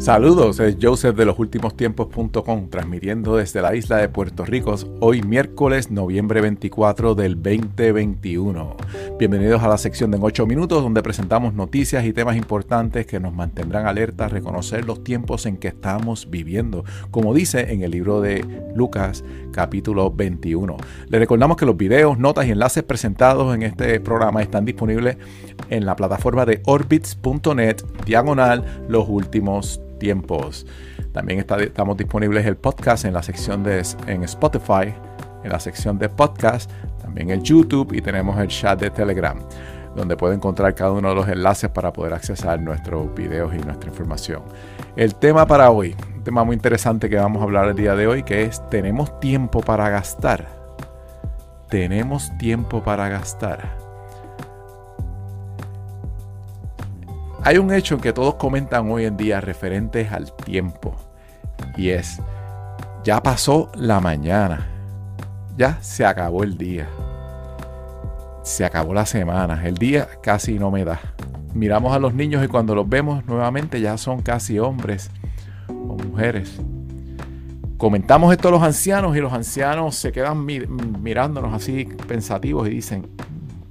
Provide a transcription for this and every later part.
Saludos, es Joseph de los últimos tiempos.com, transmitiendo desde la isla de Puerto Rico, hoy miércoles, noviembre 24 del 2021. Bienvenidos a la sección de en 8 minutos, donde presentamos noticias y temas importantes que nos mantendrán alerta a reconocer los tiempos en que estamos viviendo, como dice en el libro de Lucas, capítulo 21. Le recordamos que los videos, notas y enlaces presentados en este programa están disponibles en la plataforma de orbits.net, diagonal, los últimos tiempos. También estamos disponibles el podcast en la sección de en Spotify, en la sección de podcast, también en YouTube y tenemos el chat de Telegram, donde puede encontrar cada uno de los enlaces para poder accesar nuestros videos y nuestra información. El tema para hoy, un tema muy interesante que vamos a hablar el día de hoy, que es tenemos tiempo para gastar. Tenemos tiempo para gastar. Hay un hecho que todos comentan hoy en día referentes al tiempo y es, ya pasó la mañana, ya se acabó el día, se acabó la semana, el día casi no me da. Miramos a los niños y cuando los vemos nuevamente ya son casi hombres o mujeres. Comentamos esto a los ancianos y los ancianos se quedan mirándonos así pensativos y dicen,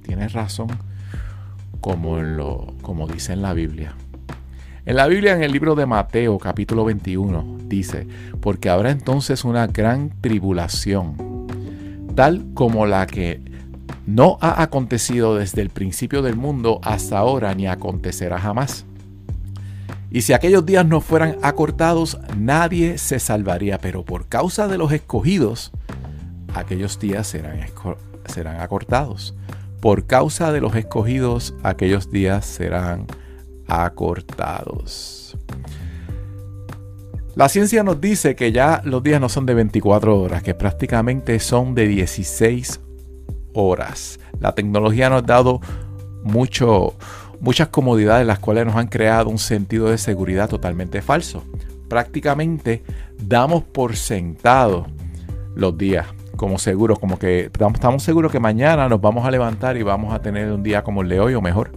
tienes razón como, lo, como dice en la Biblia. En la Biblia, en el libro de Mateo, capítulo 21, dice, porque habrá entonces una gran tribulación, tal como la que no ha acontecido desde el principio del mundo hasta ahora, ni acontecerá jamás. Y si aquellos días no fueran acortados, nadie se salvaría, pero por causa de los escogidos, aquellos días serán, serán acortados. Por causa de los escogidos, aquellos días serán acortados. La ciencia nos dice que ya los días no son de 24 horas, que prácticamente son de 16 horas. La tecnología nos ha dado mucho, muchas comodidades, las cuales nos han creado un sentido de seguridad totalmente falso. Prácticamente damos por sentado los días como seguros, como que estamos seguros que mañana nos vamos a levantar y vamos a tener un día como el de hoy o mejor.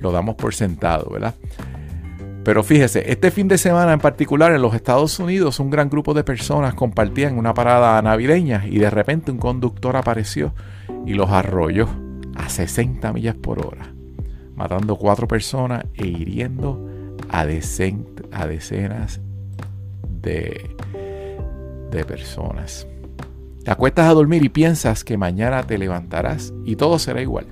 Lo damos por sentado, ¿verdad? Pero fíjese, este fin de semana en particular en los Estados Unidos un gran grupo de personas compartían una parada navideña y de repente un conductor apareció y los arrolló a 60 millas por hora, matando cuatro personas e hiriendo a, a decenas de, de personas. Te acuestas a dormir y piensas que mañana te levantarás y todo será igual.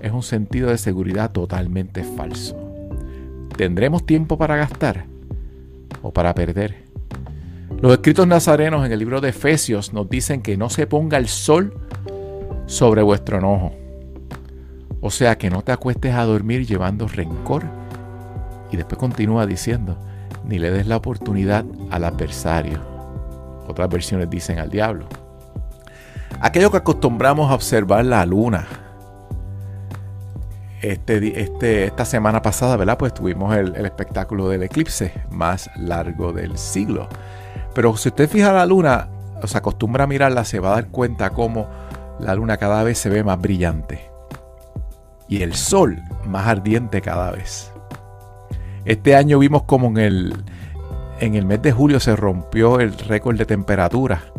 Es un sentido de seguridad totalmente falso. ¿Tendremos tiempo para gastar o para perder? Los escritos nazarenos en el libro de Efesios nos dicen que no se ponga el sol sobre vuestro enojo. O sea, que no te acuestes a dormir llevando rencor. Y después continúa diciendo, ni le des la oportunidad al adversario. Otras versiones dicen al diablo. Aquello que acostumbramos a observar la luna. Este, este, esta semana pasada, ¿verdad? Pues tuvimos el, espectáculo del eclipse más largo del siglo. Pero si usted fija la luna, o se acostumbra a mirarla, se va a dar cuenta cómo la luna cada vez se ve más brillante. Y el sol más ardiente cada vez. Este año vimos como en el, en el mes de julio se rompió el récord de temperatura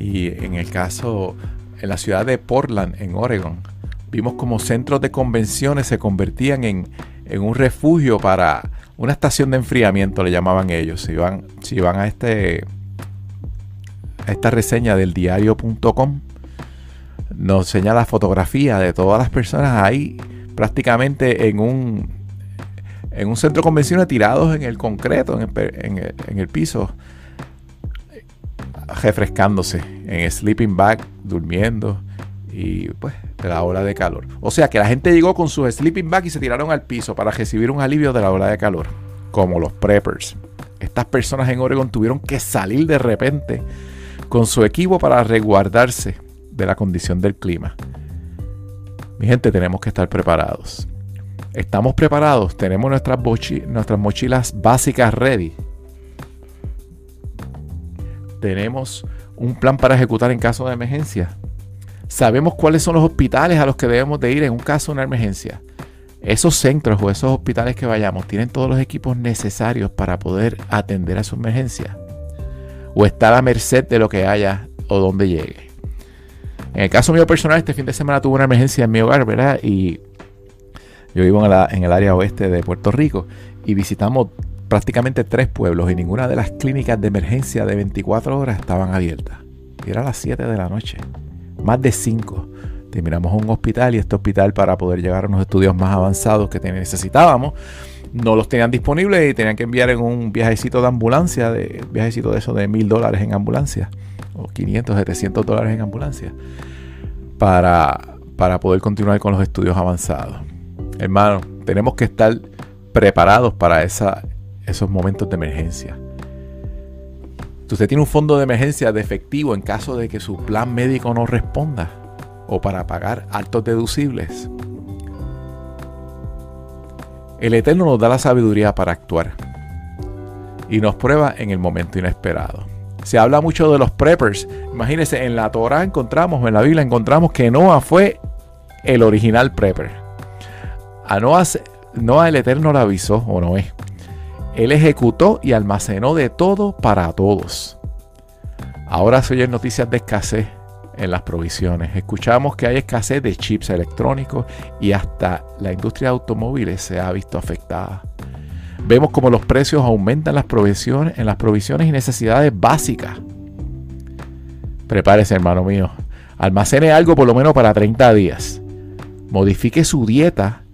y en el caso, en la ciudad de Portland, en Oregon, vimos como centros de convenciones se convertían en, un refugio para una estación de enfriamiento, le llamaban ellos. Si van, si van a, este, a esta reseña del diario.com, nos enseña la fotografía de todas las personas ahí prácticamente en un, en un centro de convenciones tirados en el concreto, en el piso refrescándose en sleeping bag, durmiendo y pues de la ola de calor. O sea que la gente llegó con sus sleeping bag y se tiraron al piso para recibir un alivio de la ola de calor, como los preppers. Estas personas en Oregon tuvieron que salir de repente con su equipo para resguardarse de la condición del clima. Mi gente, tenemos que estar preparados. Estamos preparados, tenemos nuestras mochilas básicas ready tenemos un plan para ejecutar en caso de emergencia. Sabemos cuáles son los hospitales a los que debemos de ir en un caso de una emergencia. esos centros o esos hospitales que vayamos tienen todos los equipos necesarios para poder atender a su emergencia. O está a la merced de lo que haya o donde llegue. En el caso mío personal, este fin de semana tuve una emergencia en mi hogar, ¿verdad? Y yo vivo en, el área oeste de Puerto Rico y visitamos prácticamente tres pueblos y ninguna de las clínicas de emergencia de 24 horas estaban abiertas. Y era a las 7 de la noche. Más de 5. Terminamos un hospital y este hospital para poder llegar a unos estudios más avanzados que necesitábamos no los tenían disponibles y tenían que enviar en un viajecito de ambulancia, de viajecito de eso de mil dólares en ambulancia, o 500, 700 dólares en ambulancia, para, para poder continuar con los estudios avanzados. Hermano, tenemos que estar preparados para esa, esos momentos de emergencia. Si usted tiene un fondo de emergencia de efectivo en caso de que su plan médico no responda o para pagar altos deducibles. El Eterno nos da la sabiduría para actuar y nos prueba en el momento inesperado. Se habla mucho de los preppers. Imagínense, en la Torah encontramos, en la Biblia encontramos que Noah fue el original prepper. A Noah, Noah el Eterno le avisó, o Noé. Él ejecutó y almacenó de todo para todos. Ahora se oyen noticias de escasez en las provisiones. Escuchamos que hay escasez de chips electrónicos y hasta la industria de automóviles se ha visto afectada. Vemos como los precios aumentan las provisiones, en las provisiones y necesidades básicas. Prepárese, hermano mío. Almacene algo por lo menos para 30 días. Modifique su dieta.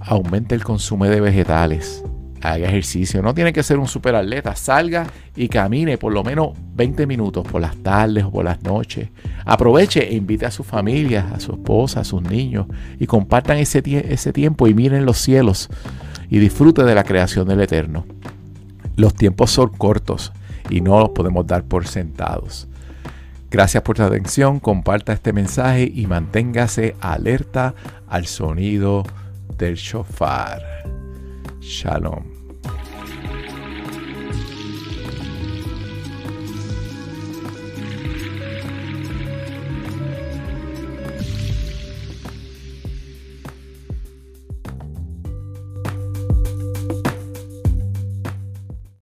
Aumente el consumo de vegetales haga ejercicio. No tiene que ser un super atleta. Salga y camine por lo menos 20 minutos por las tardes o por las noches. Aproveche e invite a su familia, a su esposa, a sus niños y compartan ese, ese tiempo y miren los cielos y disfrute de la creación del Eterno. Los tiempos son cortos y no los podemos dar por sentados. Gracias por su atención, comparta este mensaje y manténgase alerta al sonido del shofar. Shalom.